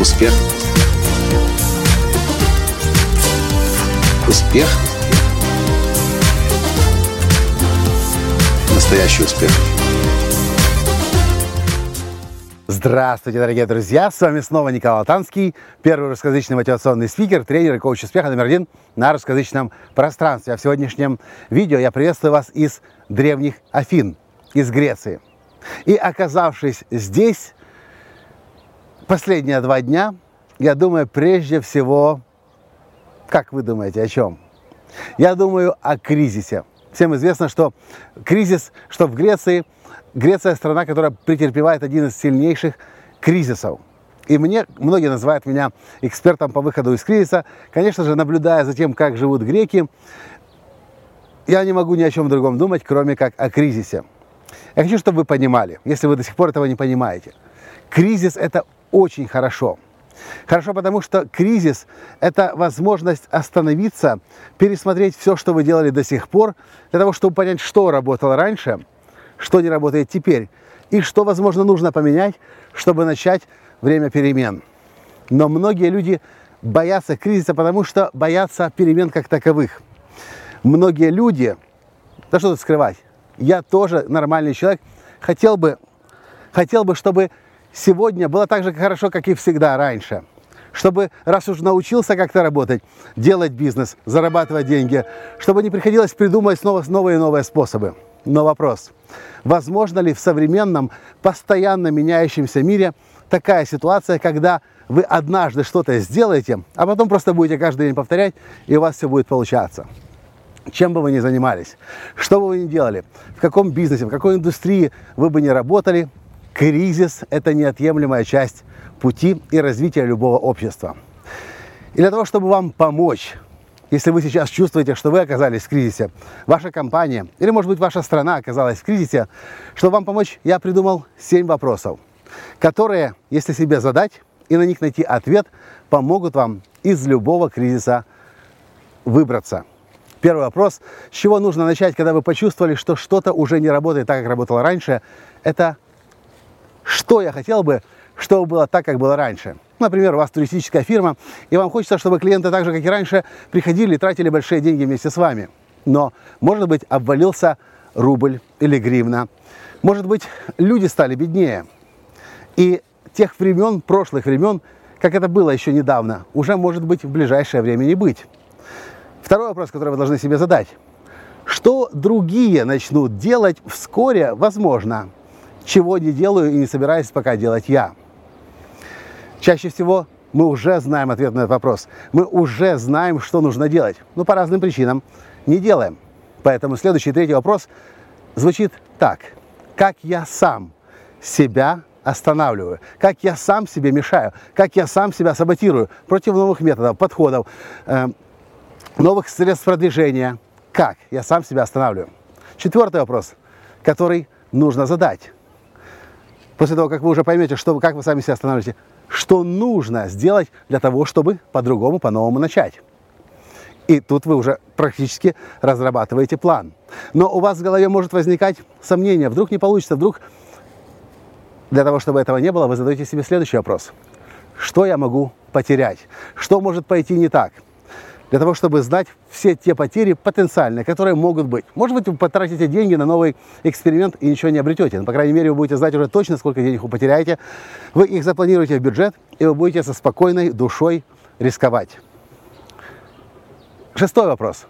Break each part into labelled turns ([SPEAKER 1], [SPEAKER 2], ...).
[SPEAKER 1] Успех. Успех. Настоящий успех.
[SPEAKER 2] Здравствуйте, дорогие друзья! С вами снова Николай Танский, первый русскоязычный мотивационный спикер, тренер и коуч успеха номер один на русскоязычном пространстве. А в сегодняшнем видео я приветствую вас из древних Афин, из Греции. И оказавшись здесь, последние два дня, я думаю, прежде всего, как вы думаете, о чем? Я думаю о кризисе. Всем известно, что кризис, что в Греции, Греция страна, которая претерпевает один из сильнейших кризисов. И мне, многие называют меня экспертом по выходу из кризиса. Конечно же, наблюдая за тем, как живут греки, я не могу ни о чем другом думать, кроме как о кризисе. Я хочу, чтобы вы понимали, если вы до сих пор этого не понимаете. Кризис – это очень хорошо. Хорошо, потому что кризис – это возможность остановиться, пересмотреть все, что вы делали до сих пор, для того, чтобы понять, что работало раньше, что не работает теперь, и что, возможно, нужно поменять, чтобы начать время перемен. Но многие люди боятся кризиса, потому что боятся перемен как таковых. Многие люди, да что тут скрывать, я тоже нормальный человек, хотел бы, хотел бы, чтобы сегодня было так же хорошо, как и всегда раньше. Чтобы, раз уж научился как-то работать, делать бизнес, зарабатывать деньги, чтобы не приходилось придумывать снова новые и новые способы. Но вопрос, возможно ли в современном, постоянно меняющемся мире такая ситуация, когда вы однажды что-то сделаете, а потом просто будете каждый день повторять, и у вас все будет получаться? чем бы вы ни занимались, что бы вы ни делали, в каком бизнесе, в какой индустрии вы бы ни работали, Кризис – это неотъемлемая часть пути и развития любого общества. И для того, чтобы вам помочь, если вы сейчас чувствуете, что вы оказались в кризисе, ваша компания или, может быть, ваша страна оказалась в кризисе, чтобы вам помочь, я придумал 7 вопросов, которые, если себе задать и на них найти ответ, помогут вам из любого кризиса выбраться. Первый вопрос, с чего нужно начать, когда вы почувствовали, что что-то уже не работает так, как работало раньше, это что я хотел бы, чтобы было так, как было раньше. Например, у вас туристическая фирма, и вам хочется, чтобы клиенты так же, как и раньше, приходили и тратили большие деньги вместе с вами. Но, может быть, обвалился рубль или гривна. Может быть, люди стали беднее. И тех времен, прошлых времен, как это было еще недавно, уже может быть в ближайшее время не быть. Второй вопрос, который вы должны себе задать. Что другие начнут делать вскоре, возможно, чего не делаю и не собираюсь пока делать я. Чаще всего мы уже знаем ответ на этот вопрос. Мы уже знаем, что нужно делать. Но по разным причинам не делаем. Поэтому следующий третий вопрос звучит так. Как я сам себя останавливаю, как я сам себе мешаю, как я сам себя саботирую против новых методов, подходов, э, новых средств продвижения. Как я сам себя останавливаю? Четвертый вопрос, который нужно задать после того, как вы уже поймете, что, как вы сами себя останавливаете, что нужно сделать для того, чтобы по-другому, по-новому начать. И тут вы уже практически разрабатываете план. Но у вас в голове может возникать сомнение, вдруг не получится, вдруг для того, чтобы этого не было, вы задаете себе следующий вопрос. Что я могу потерять? Что может пойти не так? Для того, чтобы знать все те потери потенциальные, которые могут быть. Может быть, вы потратите деньги на новый эксперимент и ничего не обретете. Но, по крайней мере, вы будете знать уже точно, сколько денег вы потеряете. Вы их запланируете в бюджет, и вы будете со спокойной душой рисковать. Шестой вопрос.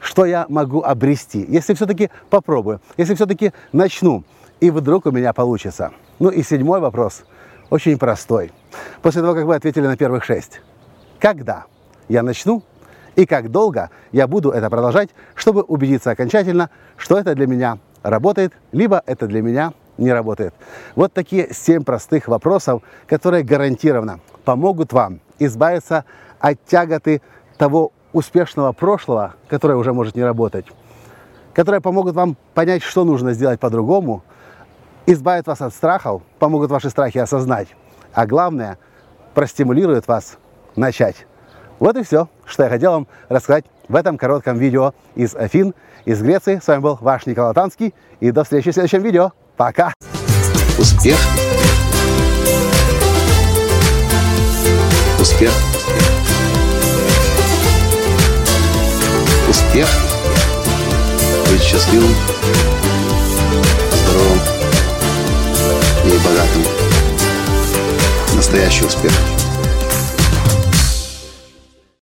[SPEAKER 2] Что я могу обрести, если все-таки попробую, если все-таки начну, и вдруг у меня получится? Ну и седьмой вопрос, очень простой. После того, как вы ответили на первых шесть. Когда? Я начну и как долго я буду это продолжать, чтобы убедиться окончательно, что это для меня работает, либо это для меня не работает. Вот такие семь простых вопросов, которые гарантированно помогут вам избавиться от тяготы того успешного прошлого, которое уже может не работать, которые помогут вам понять, что нужно сделать по-другому, избавят вас от страхов, помогут ваши страхи осознать, а главное, простимулируют вас начать. Вот и все, что я хотел вам рассказать в этом коротком видео из Афин, из Греции. С вами был ваш Николай Танский. И до встречи в следующем видео. Пока!
[SPEAKER 1] Успех! Успех! Успех! Быть счастливым, здоровым и богатым. Настоящий успех! Успех!